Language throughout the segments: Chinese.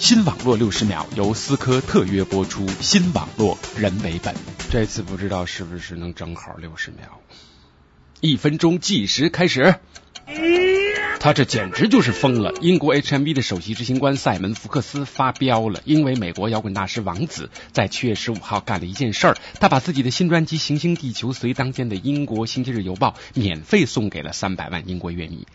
新网络六十秒由思科特约播出，新网络人为本。这次不知道是不是能正好六十秒，一分钟计时开始。他这简直就是疯了！英国 HMV 的首席执行官塞门福克斯发飙了，因为美国摇滚大师王子在七月十五号干了一件事儿，他把自己的新专辑《行星地球随当间》的英国星期日邮报免费送给了三百万英国乐迷。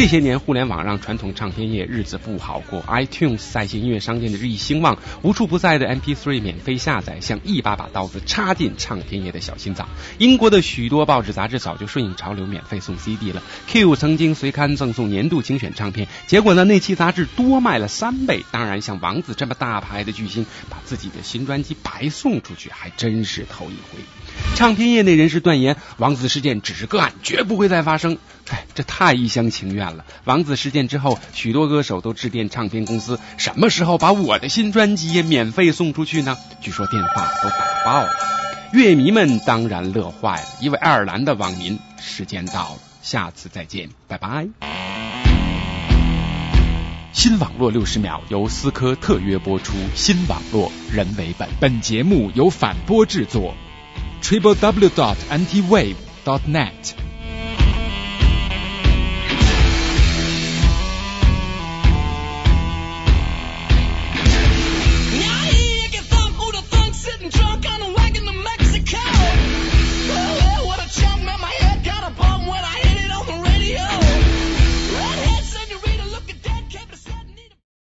这些年，互联网让传统唱片业日子不好过。iTunes 在线音乐商店的日益兴旺，无处不在的 MP3 免费下载，像一把把刀子插进唱片业的小心脏。英国的许多报纸杂志早就顺应潮流，免费送 CD 了。Q 曾经随刊赠送年度精选唱片，结果呢，那期杂志多卖了三倍。当然，像王子这么大牌的巨星，把自己的新专辑白送出去，还真是头一回。唱片业内人士断言，王子事件只是个案，绝不会再发生。哎，这太一厢情愿了。王子事件之后，许多歌手都致电唱片公司，什么时候把我的新专辑也免费送出去呢？据说电话都打爆了。乐迷们当然乐坏了。一位爱尔兰的网民，时间到了，下次再见，拜拜。新网络六十秒由思科特约播出，新网络人为本。本节目由反播制作。www.antiwave.net.